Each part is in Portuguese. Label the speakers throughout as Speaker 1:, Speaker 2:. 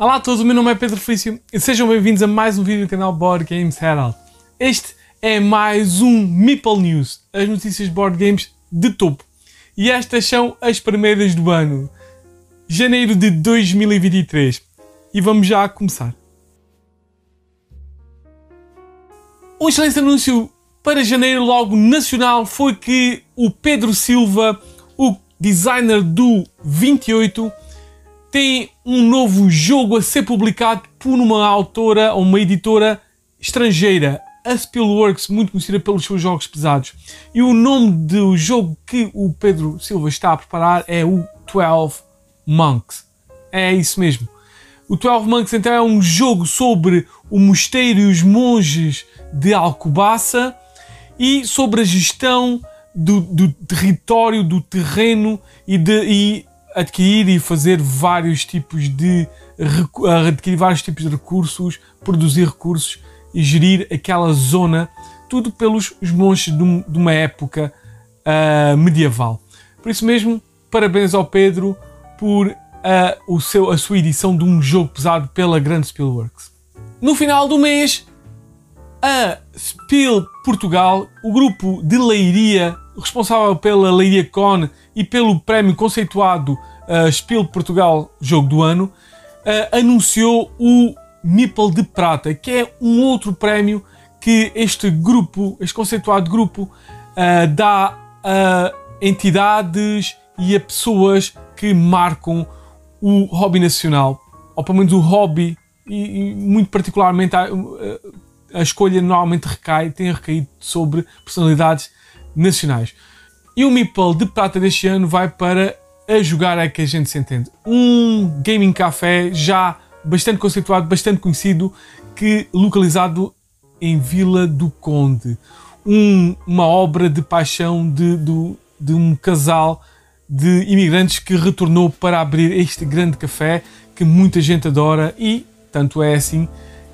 Speaker 1: Olá a todos, o meu nome é Pedro Felício e sejam bem-vindos a mais um vídeo do canal Board Games Herald. Este é mais um Meeple News, as notícias de board games de topo. E estas são as primeiras do ano, janeiro de 2023. E vamos já começar. Um excelente anúncio para janeiro, logo nacional, foi que o Pedro Silva, o designer do 28, tem um novo jogo a ser publicado por uma autora ou uma editora estrangeira, a Spielworks, muito conhecida pelos seus jogos pesados. E o nome do jogo que o Pedro Silva está a preparar é o 12 Monks. É isso mesmo. O 12 Monks então é um jogo sobre o mosteiro e os monges de Alcobaça e sobre a gestão do, do território, do terreno e, de, e adquirir e fazer vários tipos de adquirir vários tipos de recursos, produzir recursos e gerir aquela zona, tudo pelos os monges de, de uma época uh, medieval. Por isso mesmo, parabéns ao Pedro por uh, o seu, a sua edição de um jogo pesado pela Grande Spielworks. No final do mês, a Spiel Portugal, o grupo de Leiria, responsável pela Leiria Con e pelo prémio conceituado uh, Spiel Portugal Jogo do Ano, uh, anunciou o Nipple de Prata, que é um outro prémio que este grupo, este conceituado grupo, uh, dá a entidades e a pessoas que marcam o hobby nacional, ou pelo menos o hobby, e, e muito particularmente a, a, escolha normalmente recai, tem recaído sobre personalidades nacionais. E o Meeple de prata deste ano vai para A Jogar é que a gente se entende. Um gaming café já bastante conceituado, bastante conhecido, que localizado em Vila do Conde. Um, uma obra de paixão de, de, de um casal de imigrantes que retornou para abrir este grande café que muita gente adora e tanto é assim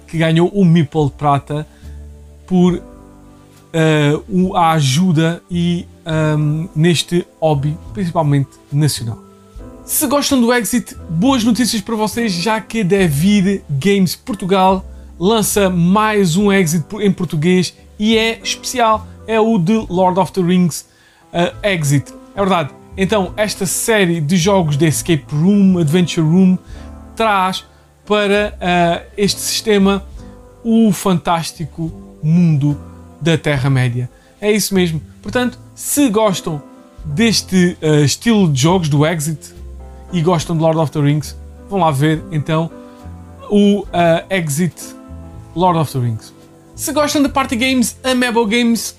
Speaker 1: que ganhou o Meeple de Prata por uh, a ajuda e um, neste hobby, principalmente nacional. Se gostam do Exit, boas notícias para vocês, já que a David Games Portugal lança mais um Exit em português e é especial, é o de Lord of the Rings uh, Exit. É verdade. Então, esta série de jogos de Escape Room, Adventure Room, traz para uh, este sistema o fantástico mundo da Terra-média. É isso mesmo. Portanto, se gostam deste uh, estilo de jogos do Exit e gostam de Lord of the Rings, vão lá ver então o uh, Exit Lord of the Rings. Se gostam de party games, a Mebo Games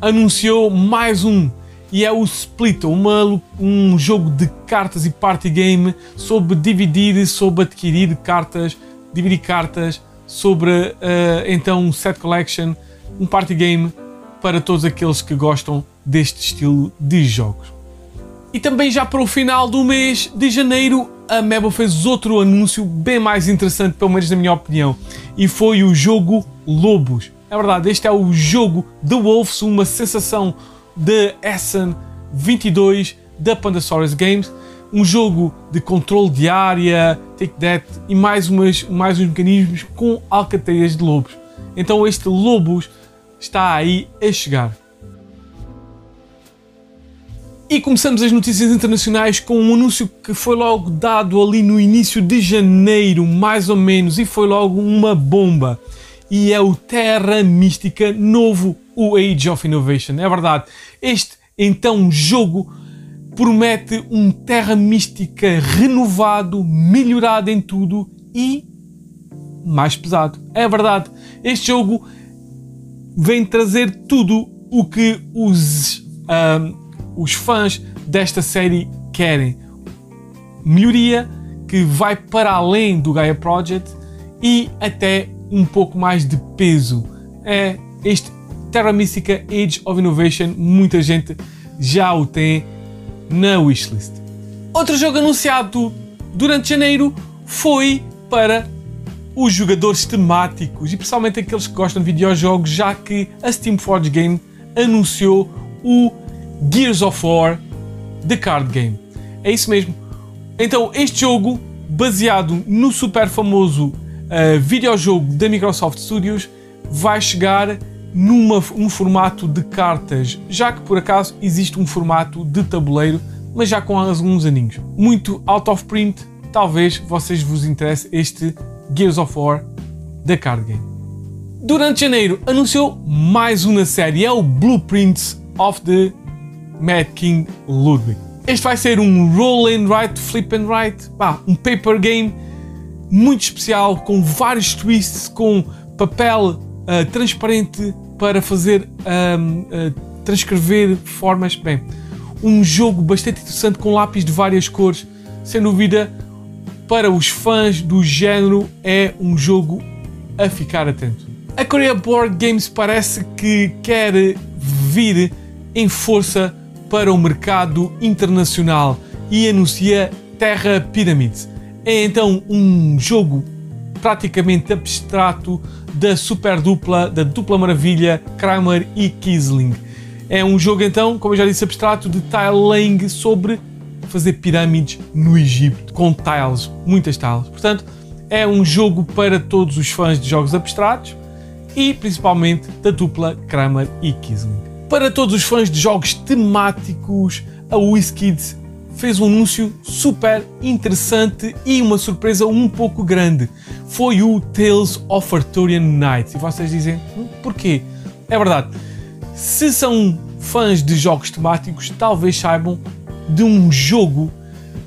Speaker 1: anunciou mais um e é o Split, uma, um jogo de cartas e party game sobre dividir, sobre adquirir cartas, dividir cartas, sobre uh, então um set collection, um party game para todos aqueles que gostam deste estilo de jogos. E também já para o final do mês de janeiro, a Mebo fez outro anúncio bem mais interessante, pelo menos na minha opinião, e foi o jogo Lobos. É verdade, este é o jogo The Wolves, uma sensação de Essen 22 da Pandasaurus Games, um jogo de controle de área, take that e mais, umas, mais uns mecanismos com alcateias de lobos. Então este Lobos está aí a chegar. E começamos as notícias internacionais com um anúncio que foi logo dado ali no início de janeiro, mais ou menos, e foi logo uma bomba. E é o Terra Mística novo, o Age of Innovation. É verdade, este então jogo promete um Terra Mística renovado, melhorado em tudo e mais pesado. É verdade, este jogo vem trazer tudo o que os, um, os fãs desta série querem. Melhoria que vai para além do Gaia Project e até um pouco mais de peso. É este Terra Mística Age of Innovation, muita gente já o tem na wishlist. Outro jogo anunciado durante janeiro foi para os jogadores temáticos e principalmente aqueles que gostam de videojogos, já que a Steam Forge Game anunciou o Gears of War The Card Game. É isso mesmo. Então, este jogo baseado no super famoso uh, videojogo da Microsoft Studios, vai chegar num formato de cartas, já que por acaso existe um formato de tabuleiro, mas já com alguns aninhos. Muito out of print, talvez vocês vos interesse este Gears of War da card game. Durante janeiro anunciou mais uma série, é o Blueprints of the Mad King Ludwig. Este vai ser um roll and write, flip and write, bah, um paper game muito especial, com vários twists, com papel uh, transparente para fazer uh, transcrever formas. Bem, um jogo bastante interessante com lápis de várias cores, sem dúvida, para os fãs do género, é um jogo a ficar atento. A Korea Board Games parece que quer vir em força para o mercado internacional e anuncia Terra Pyramids. É então um jogo praticamente abstrato da super dupla, da dupla maravilha Kramer e Kisling. É um jogo então, como eu já disse, abstrato de tiling sobre fazer pirâmides no Egito, com tiles, muitas tiles. Portanto, é um jogo para todos os fãs de jogos abstratos e principalmente da dupla Kramer e Kisling. Para todos os fãs de jogos temáticos, a WizKids fez um anúncio super interessante e uma surpresa um pouco grande. Foi o Tales of Arthurian Knights. E vocês dizem, hum, porquê? É verdade. Se são fãs de jogos temáticos, talvez saibam de um jogo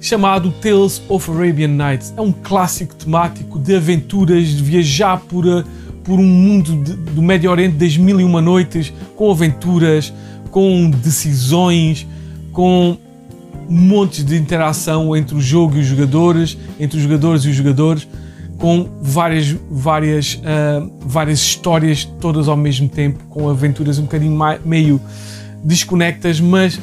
Speaker 1: chamado Tales of Arabian Nights. É um clássico temático de aventuras, de viajar por, eh, por um mundo de, do Médio Oriente das mil e uma noites, com aventuras, com decisões, com montes de interação entre o jogo e os jogadores, entre os jogadores e os jogadores, com várias, várias, uh, várias histórias todas ao mesmo tempo, com aventuras um bocadinho meio desconectas, mas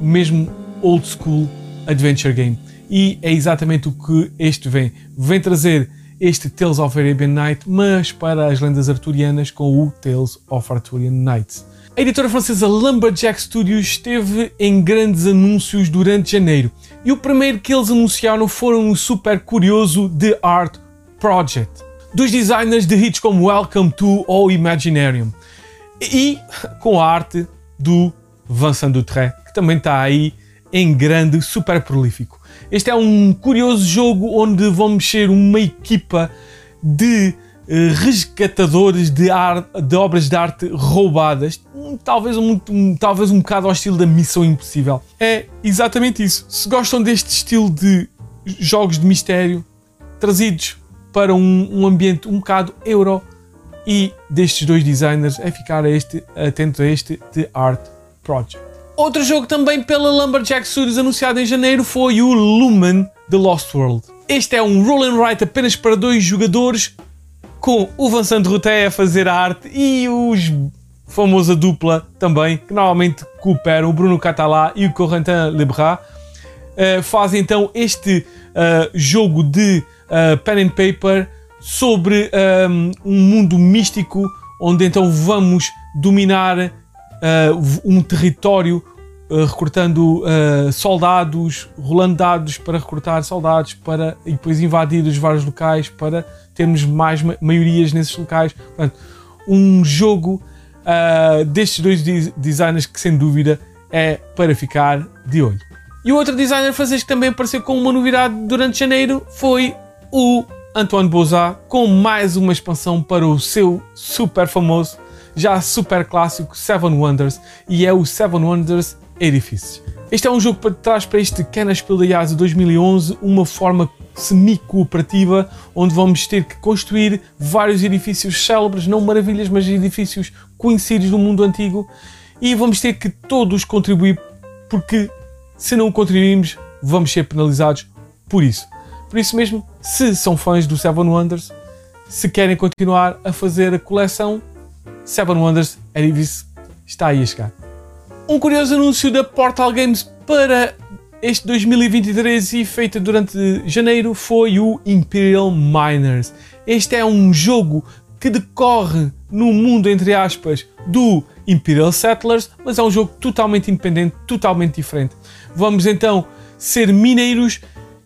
Speaker 1: mesmo old school adventure game. E é exatamente o que este vem. Vem trazer este Tales of Arabian Night, mas para as lendas arturianas com o Tales of Arthurian Nights. A editora francesa Lumberjack Studios esteve em grandes anúncios durante janeiro e o primeiro que eles anunciaram foram o super curioso The Art Project, dos designers de hits como Welcome to ou Imaginarium e com a arte do Vincent Dutré, que também está aí em grande, super prolífico. Este é um curioso jogo onde vão mexer uma equipa de eh, resgatadores de, de, obras de arte roubadas, talvez um, um, talvez um bocado ao estilo da Missão Impossível. É exatamente isso. Se gostam deste estilo de jogos de mistério trazidos para um, um ambiente um bocado euro e destes dois designers, é ficar a este, atento a este The Art Project. Outro jogo também pela Lumberjack Studios anunciado em janeiro foi o Lumen The Lost World. Este é um roll and write apenas para dois jogadores com o Vincent Routet a fazer a arte e os famosa dupla também, que normalmente cooperam, o Bruno Catalá e o Corentin Lebras, uh, fazem então este uh, jogo de uh, pen and paper sobre um, um, mundo místico onde então vamos dominar um território recrutando uh, soldados, rolando dados para recrutar soldados para, e depois invadir os vários locais para termos mais ma maiorias nesses locais. Portanto, um jogo uh, destes dois designers que, sem dúvida, é para ficar de olho. E o outro designer francês que também apareceu com uma novidade durante janeiro foi o Antoine Bozat, com mais uma expansão para o seu super famoso, já super clássico Seven Wonders, e é o Seven Wonders Edifices. Este é um jogo para trás para este Kennerspiel da IASA 2011, uma forma semi-cooperativa, onde vamos ter que construir vários edifícios célebres, não maravilhas, mas edifícios conhecidos do mundo antigo, e vamos ter que todos contribuir, porque se não contribuirmos, vamos ser penalizados por isso. Por isso mesmo, se são fãs do Seven Wonders, se querem continuar a fazer a coleção, Seven Wonders Edifice está aí a chegar. Um curioso anúncio da Portal Games para este 2023 e feita durante janeiro foi o Imperial Miners. Este é um jogo que decorre no mundo, entre aspas, do Imperial Settlers, mas é um jogo totalmente independente, totalmente diferente. Vamos então ser mineiros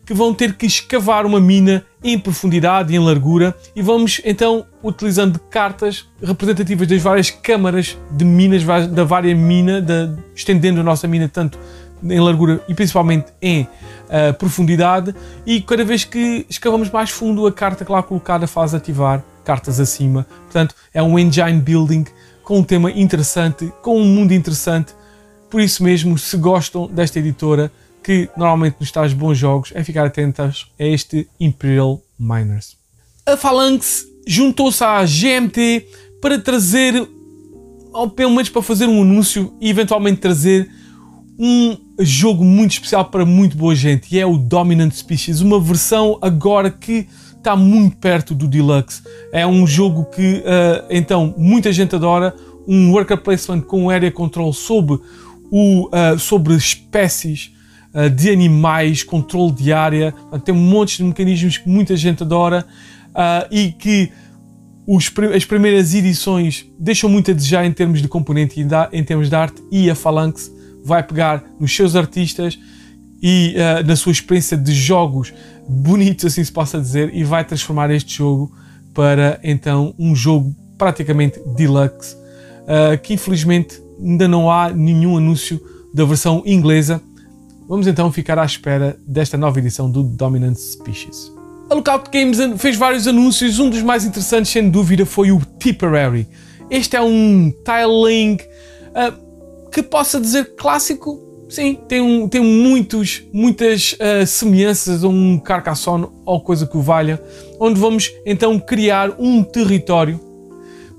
Speaker 1: que vão ter que escavar uma mina em profundidade e em largura e vamos então utilizando cartas representativas das várias câmaras de minas da vária mina, de, estendendo a nossa mina tanto em largura e principalmente em uh, profundidade e cada vez que escavamos mais fundo a carta que lá colocada faz ativar cartas acima. Portanto, é um engine building com um tema interessante, com um mundo interessante. Por isso mesmo, se gostam desta editora, que normalmente nos traz bons jogos, é ficar atentos a este Imperial Miners. A Phalanx juntou-se à GMT para trazer, ou pelo menos para fazer um anúncio e eventualmente trazer um jogo muito especial para muito boa gente e é o Dominant Species, uma versão agora que está muito perto do Deluxe. É um jogo que uh, então muita gente adora, um worker placement com area control sobre, o, uh, sobre espécies de animais, controle de área, tem um monte de mecanismos que muita gente adora e que as primeiras edições deixam muito a desejar em termos de componente e em termos de arte e a Phalanx vai pegar nos seus artistas e uh, na sua experiência de jogos bonitos, assim se possa dizer, e vai transformar este jogo para então um jogo praticamente deluxe, uh, que infelizmente ainda não há nenhum anúncio da versão inglesa. Vamos então ficar à espera desta nova edição do Dominant Species. A Lookout Games fez vários anúncios, um dos mais interessantes, sem dúvida, foi o Tipperary. Este é um tiling uh, que possa dizer clássico, sim, tem, um, tem muitos, muitas uh, semelhanças a um Carcassonne ou coisa que o valha, onde vamos então criar um território,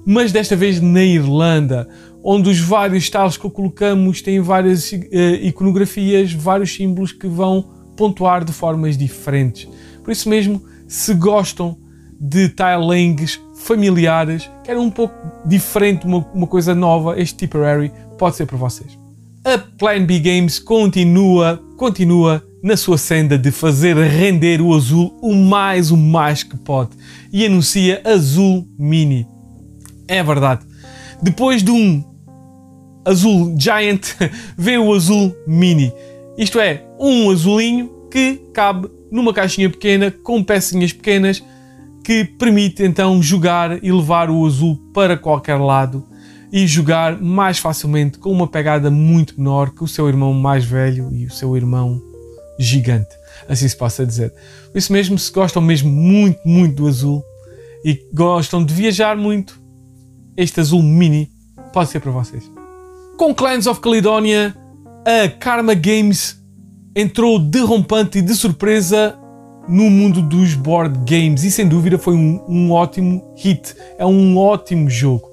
Speaker 1: mas desta vez na Irlanda, onde os vários tiles que colocamos têm várias uh, iconografias, vários símbolos que vão pontuar de formas diferentes. Por isso mesmo, se gostam de tilings familiares, querem um pouco diferente, uma, uma coisa nova, este Tipperary pode ser para vocês. A Plan B Games continua, continua na sua senda de fazer render o azul o mais, o mais que pode e anuncia Azul Mini. É verdade. Depois de um azul Giant, vem o azul Mini. Isto é, um azulinho que cabe numa caixinha pequena com pecinhas pequenas que permite então jogar e levar o azul para qualquer lado e jogar mais facilmente com uma pegada muito menor que o seu irmão mais velho e o seu irmão gigante, assim se possa dizer. Por isso mesmo, se gostam mesmo muito, muito do azul e gostam de viajar muito, este azul mini pode ser para vocês. Com Clans of Caledonia, a Karma Games entrou derrompante e de surpresa no mundo dos board games e sem dúvida foi um, um ótimo hit. É um ótimo jogo.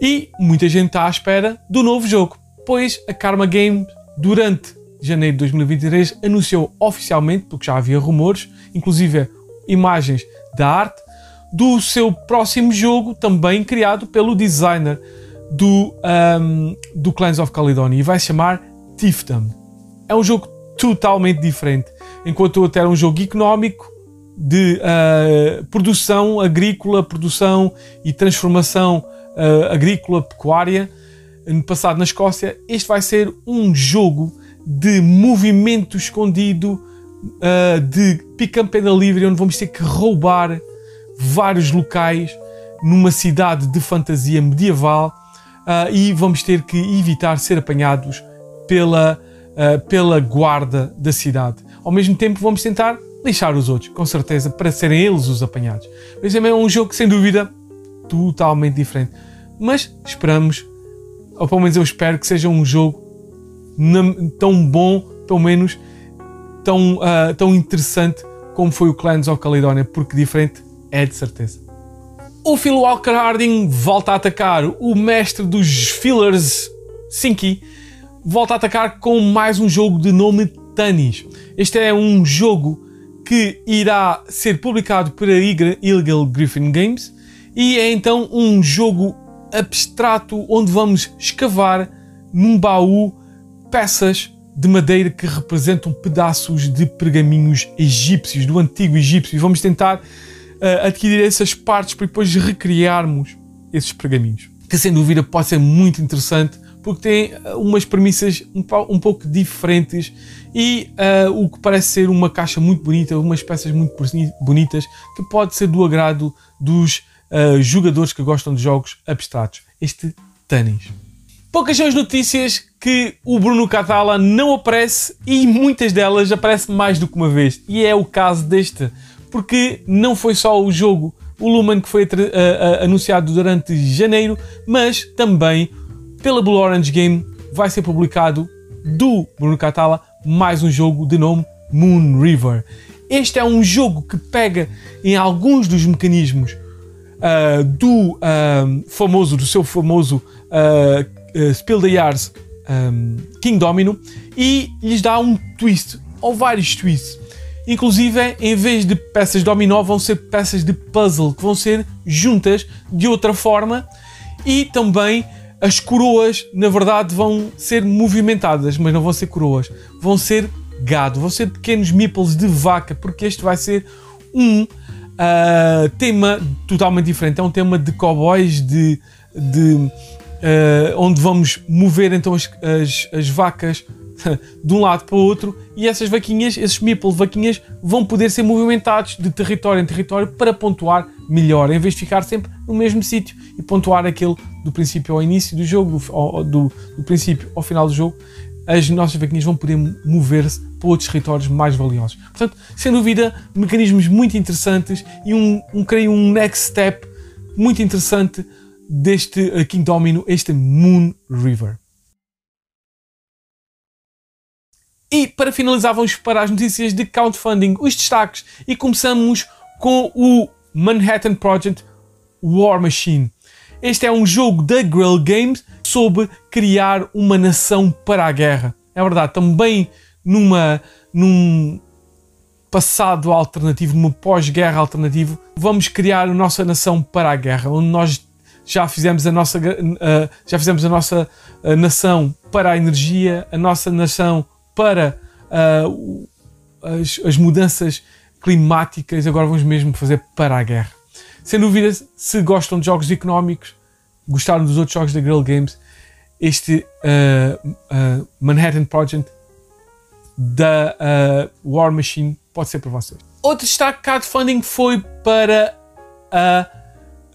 Speaker 1: E muita gente está à espera do novo jogo, pois a Karma Game, durante janeiro de 2023, anunciou oficialmente, porque já havia rumores, inclusive imagens da arte, do seu próximo jogo, também criado pelo designer do, um, do Clans of Caledonia, e vai se chamar Tifdom. É um jogo totalmente diferente. Enquanto outro era um jogo económico, de uh, produção agrícola, produção e transformação uh, agrícola, pecuária, no passado na Escócia, este vai ser um jogo de movimento escondido, uh, de pick-up and delivery, onde vamos ter que roubar vários locais numa cidade de fantasia medieval uh, e vamos ter que evitar ser apanhados pela, uh, pela guarda da cidade. Ao mesmo tempo, vamos tentar lixar os outros, com certeza, para serem eles os apanhados. Mas é um jogo sem dúvida, totalmente diferente. Mas esperamos, ou pelo menos eu espero que seja um jogo tão bom, pelo menos tão, uh, tão interessante como foi o Clans of Caledonia, porque diferente é de certeza. O Phil Walker Harding volta a atacar, o mestre dos fillers Sinky volta a atacar com mais um jogo de nome Tanis. Este é um jogo que irá ser publicado pela Illegal Griffin Games e é então um jogo abstrato onde vamos escavar num baú peças de madeira que representam pedaços de pergaminhos egípcios, do antigo egípcio. E vamos tentar uh, adquirir essas partes para depois recriarmos esses pergaminhos. Que sem dúvida pode ser muito interessante porque tem uh, umas premissas um, um pouco diferentes e uh, o que parece ser uma caixa muito bonita, umas peças muito bonitas que pode ser do agrado dos uh, jogadores que gostam de jogos abstratos. Este Tanis. Poucas são as notícias que o Bruno Catala não aparece e muitas delas aparecem mais do que uma vez. E é o caso deste, porque não foi só o jogo, o Lumen, que foi uh, uh, anunciado durante janeiro, mas também pela Blue Orange Game vai ser publicado do Bruno Catala mais um jogo de nome Moon River. Este é um jogo que pega em alguns dos mecanismos uh, do famoso, do seu famoso uh, Spill the Yards um, King Domino e lhes dá um twist, ou vários twists. Inclusive, em vez de peças dominó, vão ser peças de puzzle que vão ser juntas de outra forma e também as coroas, na verdade, vão ser movimentadas, mas não vão ser coroas, vão ser gado, vão ser pequenos meeples de vaca, porque este vai ser um uh, tema totalmente diferente. É um tema de cowboys, de, de uh, onde vamos mover então as, as, as vacas de um lado para o outro e essas vaquinhas, esses meeple vaquinhas, vão poder ser movimentados de território em território para pontuar melhor, em vez de ficar sempre no mesmo sítio e pontuar aquele do princípio ao início do jogo, do, do, do princípio ao final do jogo, as nossas vaquinhas vão poder mover-se para outros territórios mais valiosos. Portanto, sem dúvida, mecanismos muito interessantes e um, um creio um next step muito interessante deste uh, King Domino, este Moon River. E para finalizar, vamos para as notícias de crowdfunding, os destaques, e começamos com o Manhattan Project War Machine. Este é um jogo da Grill Games sobre criar uma nação para a guerra. É verdade, também numa, num passado alternativo, numa pós-guerra alternativo, vamos criar a nossa nação para a guerra, onde nós já fizemos a nossa, uh, já fizemos a nossa uh, nação para a energia, a nossa nação para uh, as, as, mudanças climáticas, agora vamos mesmo fazer para a guerra. Sem dúvida, se gostam de jogos económicos, gostaram dos outros jogos da Grill Games, este Manhattan Project da War Machine pode ser para vocês. Outro destaque crowdfunding foi para a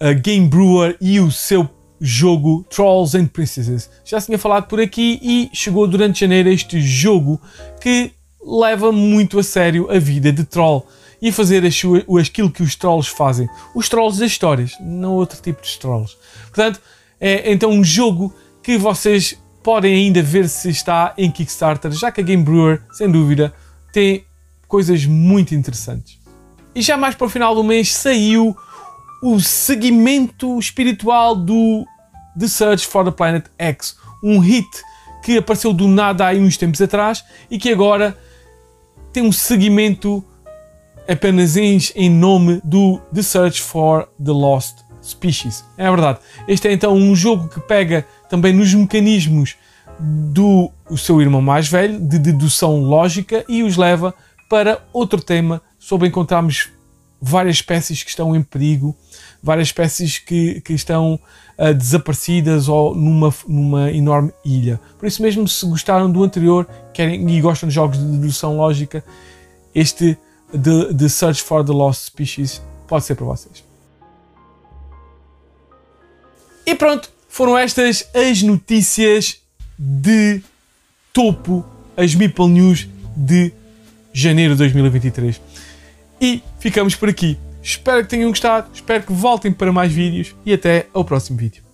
Speaker 1: a Game Brewer e o seu jogo Trolls and Princesses. Já tinha falado por aqui e chegou durante janeiro este jogo que leva muito a sério a vida de troll e fazer aquilo que os trolls fazem. Os trolls das histórias, não outro tipo de trolls. Portanto, é então um jogo que vocês podem ainda ver se está em Kickstarter, já que a Game Brewer, sem dúvida, tem coisas muito interessantes. E já mais para o final do mês saiu o seguimento espiritual do The Search for the Planet X, um hit que apareceu do nada há uns tempos atrás e que agora tem um seguimento apenas em, nome do The Search for the Lost Species. É verdade. Este é então um jogo que pega também nos mecanismos do o seu irmão mais velho, de dedução lógica, e os leva para outro tema sobre encontrarmos várias espécies que estão em perigo, várias espécies que, que estão uh, desaparecidas ou numa, numa enorme ilha. Por isso mesmo, se gostaram do anterior querem, e gostam de jogos de dedução lógica, este The, the Search for the Lost Species pode ser para vocês. E pronto, foram estas as notícias de topo, as Meeple News de janeiro de 2023. E ficamos por aqui. Espero que tenham gostado, espero que voltem para mais vídeos e até ao próximo vídeo.